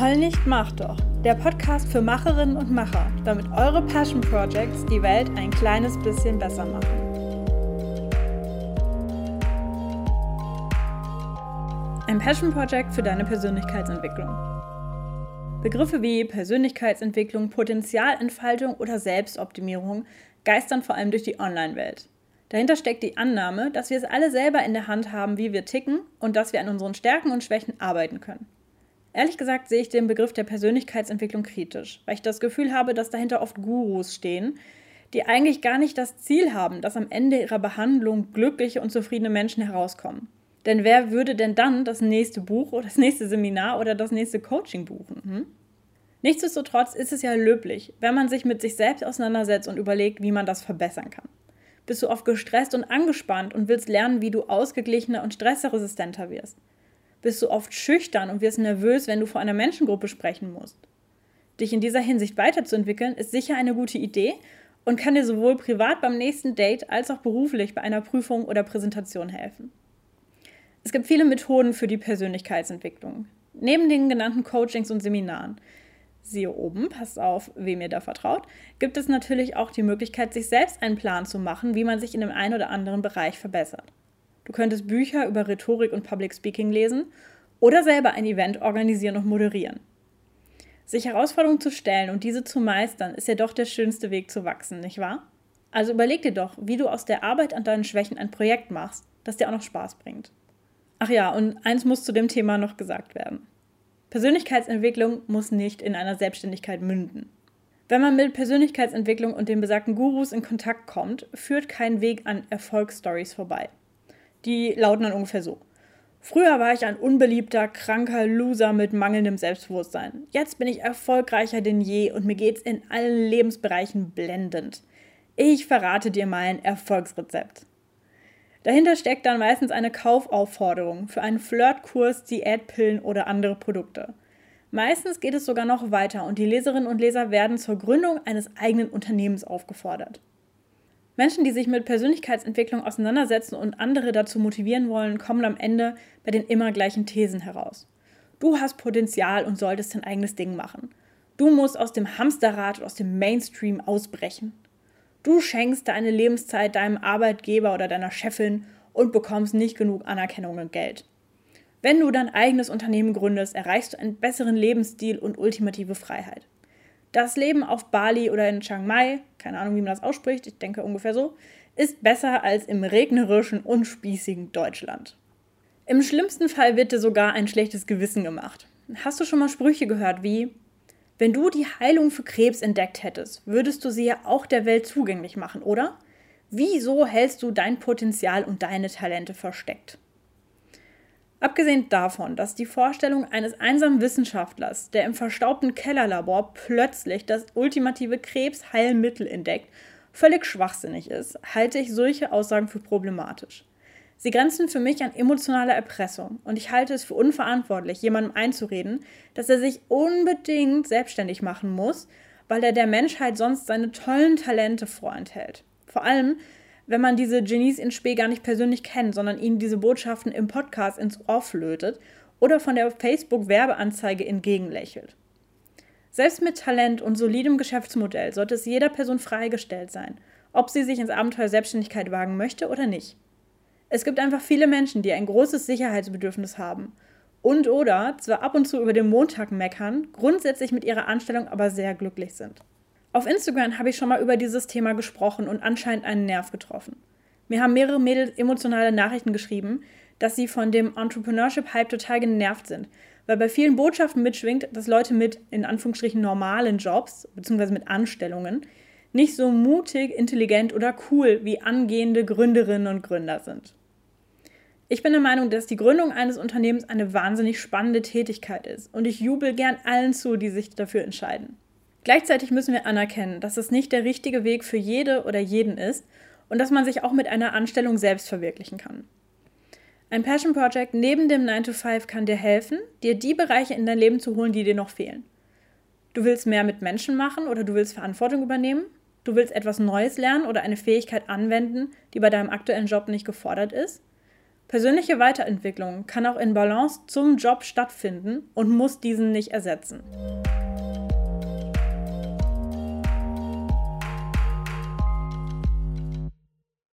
Heul nicht, mach doch. Der Podcast für Macherinnen und Macher, damit eure Passion Projects die Welt ein kleines bisschen besser machen. Ein Passion Project für deine Persönlichkeitsentwicklung. Begriffe wie Persönlichkeitsentwicklung, Potenzialentfaltung oder Selbstoptimierung geistern vor allem durch die Online-Welt. Dahinter steckt die Annahme, dass wir es alle selber in der Hand haben, wie wir ticken und dass wir an unseren Stärken und Schwächen arbeiten können. Ehrlich gesagt sehe ich den Begriff der Persönlichkeitsentwicklung kritisch, weil ich das Gefühl habe, dass dahinter oft Gurus stehen, die eigentlich gar nicht das Ziel haben, dass am Ende ihrer Behandlung glückliche und zufriedene Menschen herauskommen. Denn wer würde denn dann das nächste Buch oder das nächste Seminar oder das nächste Coaching buchen? Hm? Nichtsdestotrotz ist es ja löblich, wenn man sich mit sich selbst auseinandersetzt und überlegt, wie man das verbessern kann. Bist du oft gestresst und angespannt und willst lernen, wie du ausgeglichener und stressresistenter wirst? Bist du oft schüchtern und wirst nervös, wenn du vor einer Menschengruppe sprechen musst? Dich in dieser Hinsicht weiterzuentwickeln, ist sicher eine gute Idee und kann dir sowohl privat beim nächsten Date als auch beruflich bei einer Prüfung oder Präsentation helfen. Es gibt viele Methoden für die Persönlichkeitsentwicklung. Neben den genannten Coachings und Seminaren siehe oben, passt auf, wem ihr da vertraut, gibt es natürlich auch die Möglichkeit, sich selbst einen Plan zu machen, wie man sich in dem einen oder anderen Bereich verbessert. Du könntest Bücher über Rhetorik und Public Speaking lesen oder selber ein Event organisieren und moderieren. Sich Herausforderungen zu stellen und diese zu meistern, ist ja doch der schönste Weg zu wachsen, nicht wahr? Also überleg dir doch, wie du aus der Arbeit an deinen Schwächen ein Projekt machst, das dir auch noch Spaß bringt. Ach ja, und eins muss zu dem Thema noch gesagt werden. Persönlichkeitsentwicklung muss nicht in einer Selbstständigkeit münden. Wenn man mit Persönlichkeitsentwicklung und den besagten Gurus in Kontakt kommt, führt kein Weg an Erfolgsstories vorbei. Die lauten dann ungefähr so. Früher war ich ein unbeliebter, kranker Loser mit mangelndem Selbstbewusstsein. Jetzt bin ich erfolgreicher denn je und mir geht's in allen Lebensbereichen blendend. Ich verrate dir mein Erfolgsrezept. Dahinter steckt dann meistens eine Kaufaufforderung für einen Flirtkurs, Diätpillen oder andere Produkte. Meistens geht es sogar noch weiter und die Leserinnen und Leser werden zur Gründung eines eigenen Unternehmens aufgefordert. Menschen, die sich mit Persönlichkeitsentwicklung auseinandersetzen und andere dazu motivieren wollen, kommen am Ende bei den immer gleichen Thesen heraus. Du hast Potenzial und solltest dein eigenes Ding machen. Du musst aus dem Hamsterrad und aus dem Mainstream ausbrechen. Du schenkst deine Lebenszeit deinem Arbeitgeber oder deiner Chefin und bekommst nicht genug Anerkennung und Geld. Wenn du dein eigenes Unternehmen gründest, erreichst du einen besseren Lebensstil und ultimative Freiheit. Das Leben auf Bali oder in Chiang Mai, keine Ahnung, wie man das ausspricht, ich denke ungefähr so, ist besser als im regnerischen, unspießigen Deutschland. Im schlimmsten Fall wird dir sogar ein schlechtes Gewissen gemacht. Hast du schon mal Sprüche gehört wie, wenn du die Heilung für Krebs entdeckt hättest, würdest du sie ja auch der Welt zugänglich machen, oder? Wieso hältst du dein Potenzial und deine Talente versteckt? Abgesehen davon, dass die Vorstellung eines einsamen Wissenschaftlers, der im verstaubten Kellerlabor plötzlich das ultimative Krebsheilmittel entdeckt, völlig schwachsinnig ist, halte ich solche Aussagen für problematisch. Sie grenzen für mich an emotionale Erpressung und ich halte es für unverantwortlich, jemandem einzureden, dass er sich unbedingt selbstständig machen muss, weil er der Menschheit sonst seine tollen Talente vorenthält. Vor allem, wenn man diese Genies in Spee gar nicht persönlich kennt, sondern ihnen diese Botschaften im Podcast ins Ohr flötet oder von der Facebook-Werbeanzeige entgegenlächelt. Selbst mit Talent und solidem Geschäftsmodell sollte es jeder Person freigestellt sein, ob sie sich ins Abenteuer Selbstständigkeit wagen möchte oder nicht. Es gibt einfach viele Menschen, die ein großes Sicherheitsbedürfnis haben und oder zwar ab und zu über den Montag meckern, grundsätzlich mit ihrer Anstellung aber sehr glücklich sind. Auf Instagram habe ich schon mal über dieses Thema gesprochen und anscheinend einen Nerv getroffen. Mir haben mehrere Mädels emotionale Nachrichten geschrieben, dass sie von dem Entrepreneurship-Hype total genervt sind, weil bei vielen Botschaften mitschwingt, dass Leute mit in Anführungsstrichen normalen Jobs bzw. mit Anstellungen nicht so mutig, intelligent oder cool wie angehende Gründerinnen und Gründer sind. Ich bin der Meinung, dass die Gründung eines Unternehmens eine wahnsinnig spannende Tätigkeit ist und ich jubel gern allen zu, die sich dafür entscheiden. Gleichzeitig müssen wir anerkennen, dass es nicht der richtige Weg für jede oder jeden ist und dass man sich auch mit einer Anstellung selbst verwirklichen kann. Ein Passion Project neben dem 9 to 5 kann dir helfen, dir die Bereiche in dein Leben zu holen, die dir noch fehlen. Du willst mehr mit Menschen machen oder du willst Verantwortung übernehmen? Du willst etwas Neues lernen oder eine Fähigkeit anwenden, die bei deinem aktuellen Job nicht gefordert ist? Persönliche Weiterentwicklung kann auch in Balance zum Job stattfinden und muss diesen nicht ersetzen.